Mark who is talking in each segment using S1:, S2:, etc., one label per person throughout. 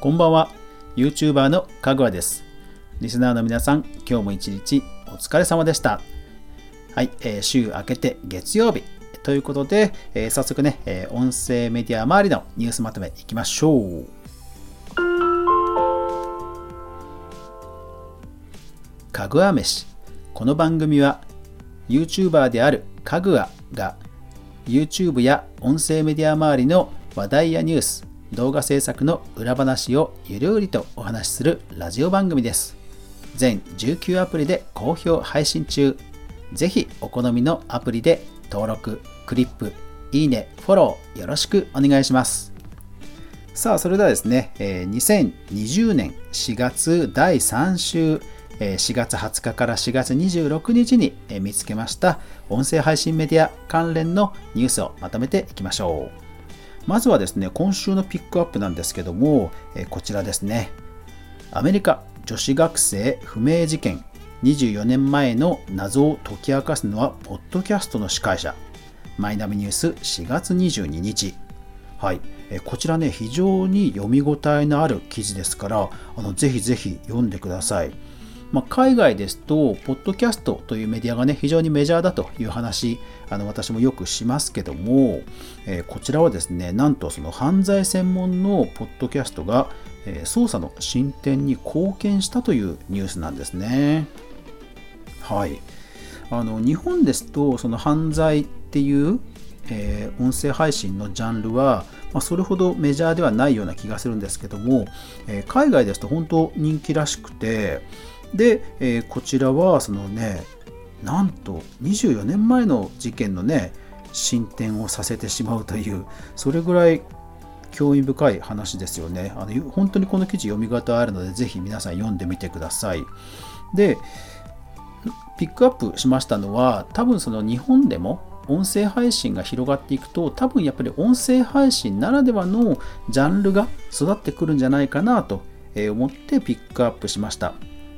S1: こんばんは。YouTuber のかぐわです。リスナーの皆さん今日も一日お疲れ様でした。はい、えー、週明けて月曜日。ということで、えー、早速ね、えー、音声メディア周りのニュースまとめいきましょう。かぐわ飯。この番組は YouTuber であるかぐわが YouTube や音声メディア周りの話題やニュース動画制作の裏話をゆるりとお話しするラジオ番組です。全19アプリで好評配信中。ぜひお好みのアプリで登録、クリップ、いいね、フォローよろしくお願いします。さあ、それではですね、2020年4月第3週、4月20日から4月26日に見つけました音声配信メディア関連のニュースをまとめていきましょう。まずはですね、今週のピックアップなんですけども、えこちらですね。アメリカ女子学生不明事件。24年前の謎を解き明かすのはポッドキャストの司会者。マイナビニュース4月22日。はい、えこちらね非常に読み応えのある記事ですからあのぜひぜひ読んでください。まあ、海外ですと、ポッドキャストというメディアがね、非常にメジャーだという話、あの私もよくしますけども、えー、こちらはですね、なんとその犯罪専門のポッドキャストが、えー、捜査の進展に貢献したというニュースなんですね。はい。あの日本ですと、その犯罪っていう、えー、音声配信のジャンルは、まあ、それほどメジャーではないような気がするんですけども、え海外ですと本当人気らしくて、で、えー、こちらはそのねなんと24年前の事件のね進展をさせてしまうというそれぐらい興味深い話ですよね。あの本当にこの記事読み方あるのでぜひ皆さん読んでみてください。でピックアップしましたのは多分その日本でも音声配信が広がっていくと多分やっぱり音声配信ならではのジャンルが育ってくるんじゃないかなと思ってピックアップしました。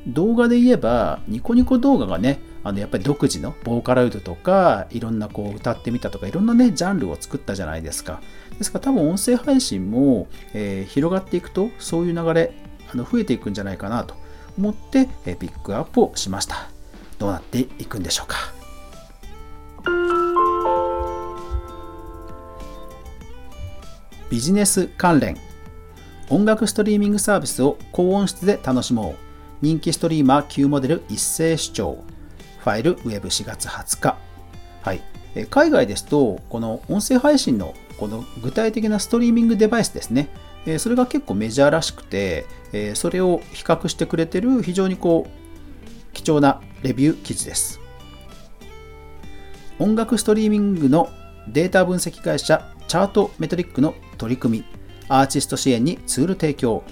S1: 動画で言えば、ニコニコ動画がね、あのやっぱり独自のボーカロイドとか、いろんなこう歌ってみたとか、いろんなね、ジャンルを作ったじゃないですか。ですから多分音声配信も、えー、広がっていくと、そういう流れ、あの増えていくんじゃないかなと思って、えー、ピックアップをしました。どうなっていくんでしょうか。ビジネス関連音楽ストリーミングサービスを高音質で楽しもう人気ストリーマー Q モデル一斉視聴。ファイルウェブ4月20日。はい。海外ですとこの音声配信のこの具体的なストリーミングデバイスですね。それが結構メジャーらしくてそれを比較してくれてる非常にこう貴重なレビュー記事です。音楽ストリーミングのデータ分析会社チャートメトリックの取り組み。アーティスト支援にツール提供。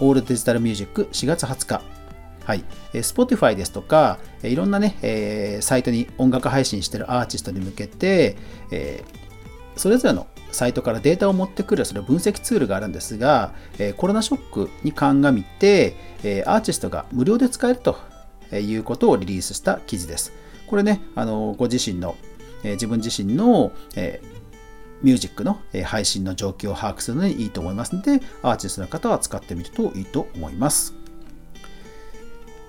S1: オールデジタルミュージック4月20日。はい。Spotify ですとか、いろんなね、えー、サイトに音楽配信してるアーティストに向けて、えー、それぞれのサイトからデータを持ってくるそれ分析ツールがあるんですが、えー、コロナショックに鑑みて、えアーティストが無料で使えるということをリリースした記事です。これね、あのご自身の、え自分自身の、えミュージックの配信の状況を把握するのにいいと思いますので、アーティストの方は使ってみるといいと思います。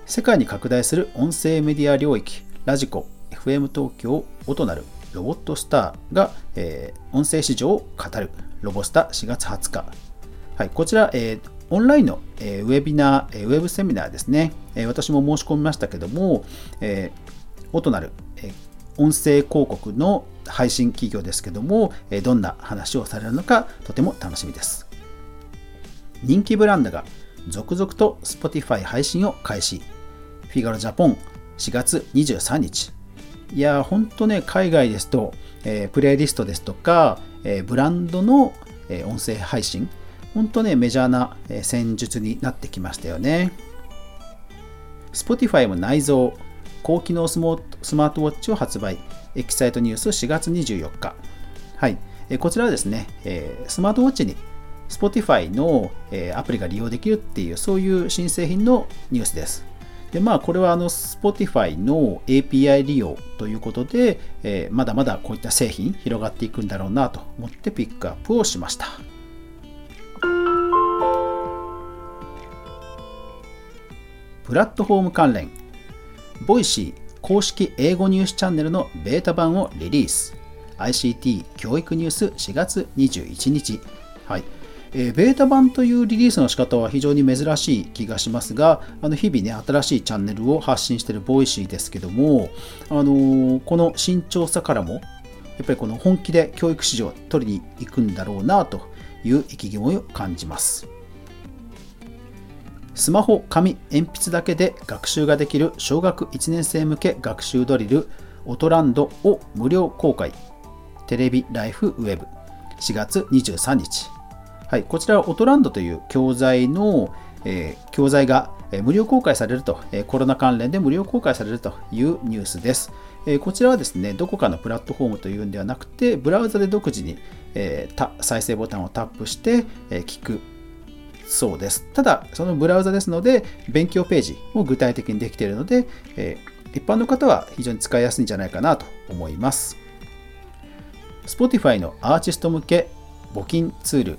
S1: 世界に拡大する音声メディア領域、ラジコ、FM 東京、音なるロボットスターが、えー、音声市場を語るロボスタ4月20日。はい、こちら、えー、オンラインの、え、ウェビナー、えー、ウェブセミナーですね。え、私も申し込みましたけども、え、音なる、音声広告の配信企業ですけども、どんな話をされるのかとても楽しみです。人気ブランドが続々と Spotify 配信を開始。フィガロジャポン4月23日。いや、ほんとね、海外ですと、えー、プレイリストですとか、えー、ブランドの、えー、音声配信、本当ね、メジャーな、え戦術になってきましたよね。Spotify も内蔵、高機能スマートウォッチを発売、エキサイトニュース4月24日。はい、こちらはですね、スマートウォッチに Spotify のアプリが利用できるっていう、そういう新製品のニュースです。でまあ、これはあの Spotify の API 利用ということで、え、まだまだこういった製品広がっていくんだろうなと思ってピックアップをしました。プラットフォーム関連 Voicy 公式英語ニュースチャンネルのベータ版をリリース。ICT 教育ニュース4月21日。はい。えー、ベータ版というリリースの仕方は非常に珍しい気がしますが、あの日々ね、新しいチャンネルを発信している Voicy ですけども、あのー、この慎重さからも、やっぱりこの本気で教育市場を取りに行くんだろうなという意気込みを感じます。スマホ、紙、鉛筆だけで学習ができる小学1年生向け学習ドリルオトランドを無料公開。テレビライフウェブ4月23日。はい、こちらはオトランドという教材の、えー、教材が無料公開されると、コロナ関連で無料公開されるというニュースです。こちらはですね、どこかのプラットフォームというんではなくて、ブラウザで独自に再生ボタンをタップして聞くそうです。ただ、そのブラウザですので、勉強ページも具体的にできているので、えー、一般の方は非常に使いやすいんじゃないかなと思います。Spotify のアーティスト向け募金ツール、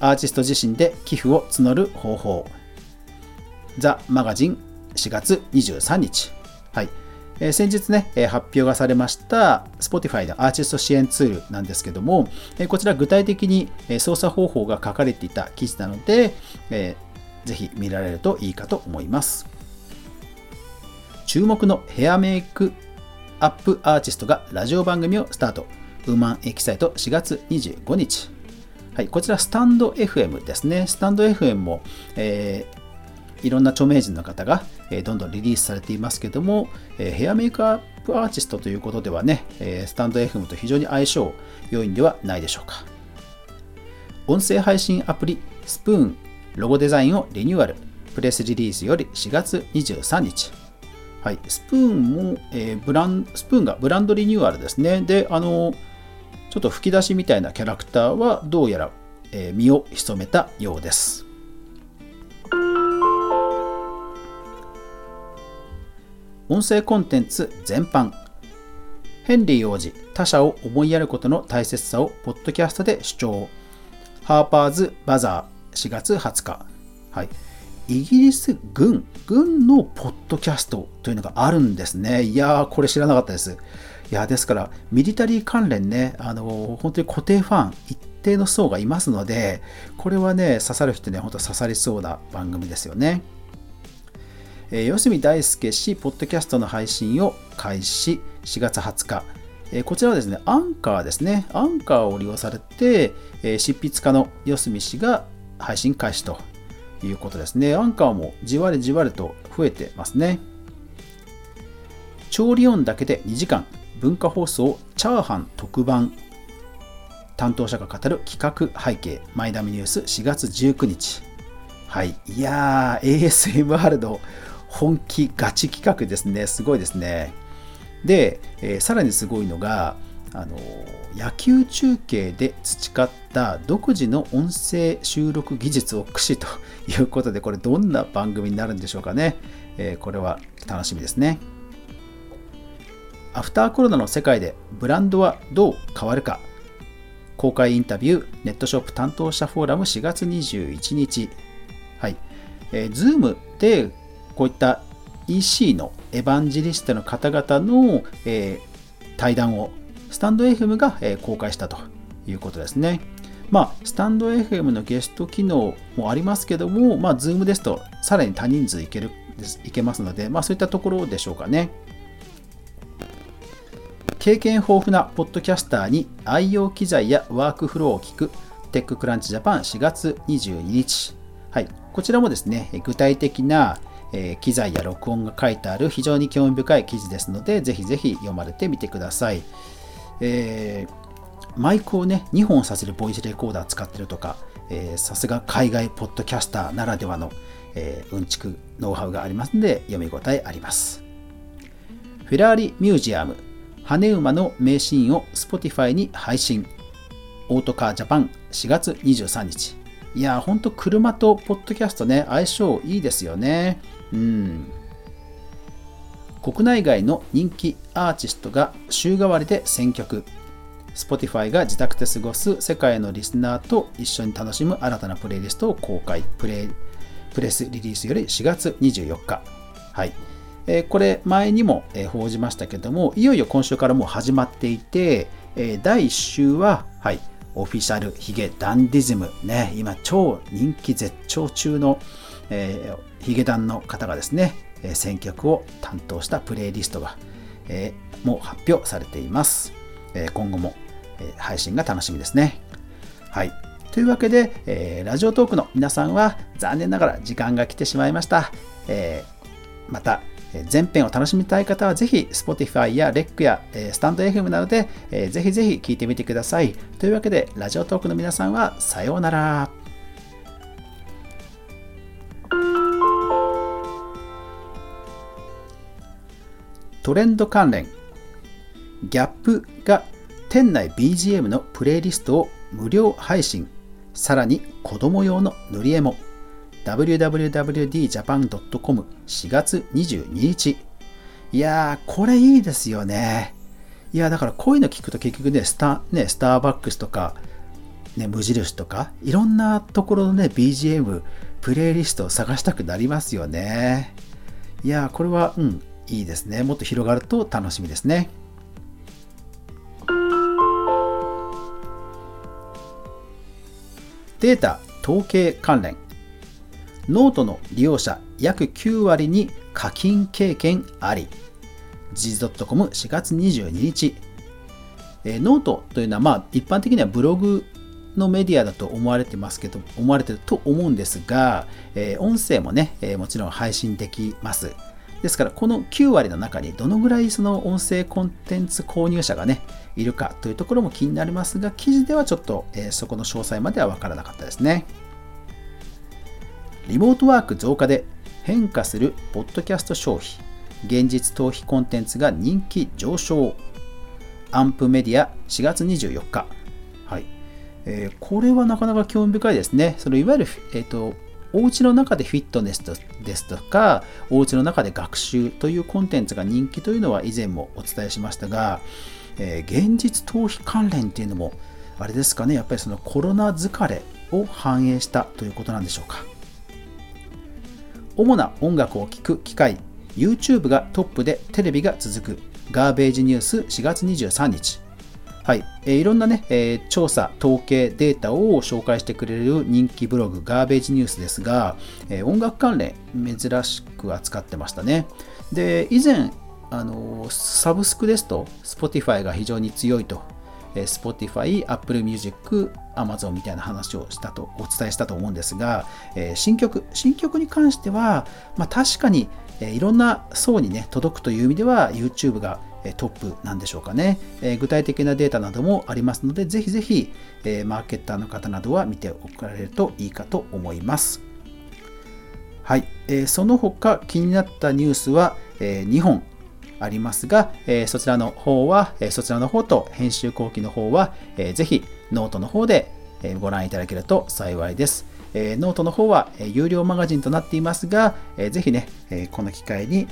S1: アーティスト自身で寄付を募る方法、ザ・マガジン4月23日。はい。え、先日ね、え、発表がされました Spotify のアーティスト支援ツールなんですけども、え、こちら具体的に、操作方法が書かれていた記事なので、えー、ぜひ見られるといいかと思います。注目のヘアメイクアップアーティストがラジオ番組をスタート。ウーマンエキサイト4月25日。はい、こちらスタンド FM ですね。スタンド FM も、えー、いろんな著名人の方がえどんどんリリースされていますけども、えヘアメイクアップアーティストということではね、えスタンド FM と非常に相性良いんではないでしょうか。音声配信アプリスプーンロゴデザインをリニューアルプレスリリースより4月23日。はい、スプーンも、えー、ブランスプーンがブランドリニューアルですね。で、あのちょっと吹き出しみたいなキャラクターはどうやら、えー、身を潜めたようです。音声コンテンツ全般。ヘンリー王子他者を思いやることの大切さをポッドキャストで主張。ハーパーズ・バザー4月20日、はい、イギリス軍軍のポッドキャストというのがあるんですね。いやーこれ知らなかったです。いやですからミリタリー関連ねあの本当に固定ファン一定の層がいますのでこれはね刺さる人には本当刺さりそうな番組ですよね。えー、四隅大輔氏、ポッドキャストの配信を開始、4月20日。えー、こちらはですね、アンカーですね。アンカーを利用されて、えー、執筆家の四隅氏が配信開始ということですね。アンカーもじわりじわりと増えてますね。調理音だけで2時間、文化放送チャーハン特番担当者が語る企画背景、マイダムニュース4月19日。はい。いやー、ASMR の本気ガチ企画ですね。すごいですね。で、えー、さらにすごいのが、あの野球中継で培った独自の音声収録技術を駆使ということで、これどんな番組になるんでしょうかね。えー、これは楽しみですね。アフターコロナの世界でブランドはどう変わるか。公開インタビュー、ネットショップ担当者フォーラム4月21日。はい。えー、Zoom でこういった EC のエヴァンジリストの方々の、えー、対談をスタンド FM が、えー、公開したということですね。まあ、スタンド FM のゲスト機能もありますけども、まあ、Zoom ですとさらに多人数いけるいけますので、まあ、そういったところでしょうかね。経験豊富なポッドキャスターに愛用機材やワークフローを聞くテッククランチジャパン4月22日。はい、こちらもですね、具体的なえ、機材や録音が書いてある非常に興味深い記事ですので、ぜひぜひ読まれてみてください。えー、マイクをね、2本させるボイスレコーダー使ってるとか、さすが海外ポッドキャスターならではの、えー、うんちくノウハウがありますので、読み応えあります。フェラーリミュージアム、羽馬の名シーンを Spotify に配信。オートカージャパン4月23日。いや、ほんと車とポッドキャストね、相性いいですよね。うん。国内外の人気アーティストが週替わりで選曲。Spotify が自宅で過ごす世界のリスナーと一緒に楽しむ新たなプレイリストを公開。プレレスリリースより4月24日。はい。え、これ前にも、え報じましたけども、いよいよ今週からもう始まっていて、え第1週は、はい、オフィシャルヒゲダンディズム、ね、今超人気絶頂中の、えー、ヒゲダンの方がですね、え選曲を担当したプレイリストが、えー、もう発表されています。え今後も、え配信が楽しみですね。はい。というわけで、えー、ラジオトークの皆さんは残念ながら時間が来てしまいました。えー、また、前編を楽しみたい方はぜひ Spotify や REC やスタンド FM などでぜひぜひ聞いてみてください。というわけで、ラジオトークの皆さんはさようなら。トレンド関連ギャップが店内 BGM のプレイリストを無料配信さらに子供用の塗り絵も www.djapan.com4 月22日。いやー、これいいですよね。いや、だからこういうの聞くと結局ね、スタねスターバックスとか、ね、無印とか、いろんなところのね、BGM、プレイリストを探したくなりますよね。いや、これは、うん、いいですね。もっと広がると楽しみですね。データ統計関連ノートの利用者約9割に課金経験あり。g ドットコム4月22日。え、ノートというのは、まあ、一般的にはブログのメディアだと思われてますけど、思われてると思うんですが、えー、音声もね、えー、もちろん配信できます。ですから、この9割の中にどのぐらいその音声コンテンツ購入者がね、いるかというところも気になりますが、記事ではちょっと、えー、そこの詳細までは分からなかったですね。リモートワーク増加で変化するポッドキャスト消費現実逃避コンテンツが人気上昇。アンプメディア4月24日。はい、えー、これはなかなか興味深いですね。そのいわゆる、えーと、お家の中でフィットネスですとかお家の中で学習というコンテンツが人気というのは以前もお伝えしましたが、えー、現実逃避関連っていうのもあれですかね。やっぱりそのコロナ疲れを反映したということなんでしょうか。主な音楽を聴く機会 YouTube がトップでテレビが続く。ガーベージニュース4月23日。はい、えー、いろんなね、えー、調査、統計、データを紹介してくれる人気ブログ、ガーベージニュースですが、えー、音楽関連、珍しく扱ってましたね。で、以前、あのサブスクですと、Spotify が非常に強いとえ Spotify、Apple Music、Amazon みたいな話をしたとお伝えしたと思うんですが、え新曲、新曲に関しては、まあ、確かに、えいろんな層にね、届くという意味では YouTube がトップなんでしょうかね、え具体的なデータなどもありますので、ぜひぜひ、えマーケッターの方などは見ておかれるといいかと思います。はい、え、その他気になったニュースは、え、2本ありますが、えそちらの方は、えそちらの方と編集後記の方は、えー、ぜひノートの方でご覧いただけると幸いです。えノートの方は有料マガジンとなっていますが、えぜひね、えこの機会に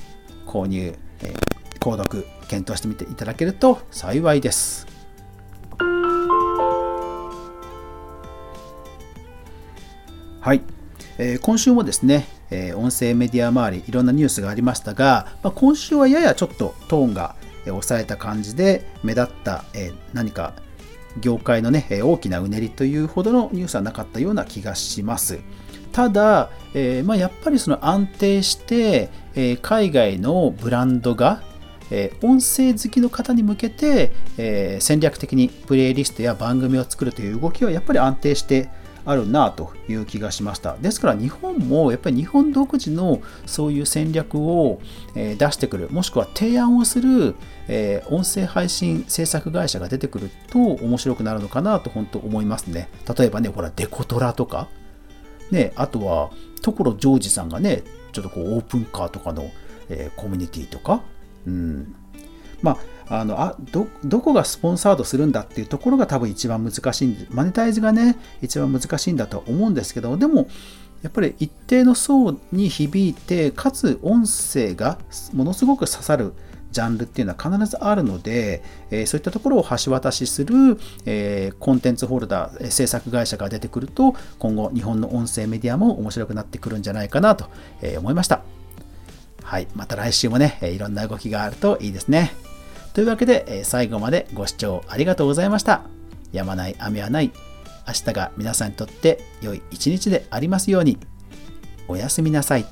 S1: 購入、え購読、検討してみていただけると幸いです。はい、えー、今週もですね、えー、音声メディア周りいろんなニュースがありましたが、まあ、今週はややちょっとトーンが抑えた感じで目立った、えー、何か業界のね大きなうねりというほどのニュースはなかったような気がします。ただ、えーまあ、やっぱりその安定して、え、海外のブランドが、えー、音声好きの方に向けて、えー、戦略的にプレイリストや番組を作るという動きはやっぱり安定してあるなという気がしました。ですから日本もやっぱり日本独自のそういう戦略を出してくる、もしくは提案をする音声配信制作会社が出てくると面白くなるのかなと本当思いますね。例えばね、ほら、デコトラとか、ね、あとは所ジョージさんがね、ちょっとこうオープンカーとかの、コミュニティとか、うん、まああのあどどこがスポンサードするんだっていうところが多分一番難しいんでマネタイズがね一番難しいんだと思うんですけどでもやっぱり一定の層に響いてかつ音声がものすごく刺さるジャンルっていうのは必ずあるので、えそういったところを橋渡しする、えコンテンツホルダー、制作会社が出てくると、今後日本の音声メディアも面白くなってくるんじゃないかなと思いました。はい。また来週もね、いろんな動きがあるといいですね。というわけで、最後までご視聴ありがとうございました。やまない雨はない。明日が皆さんにとって良い一日でありますように。おやすみなさい。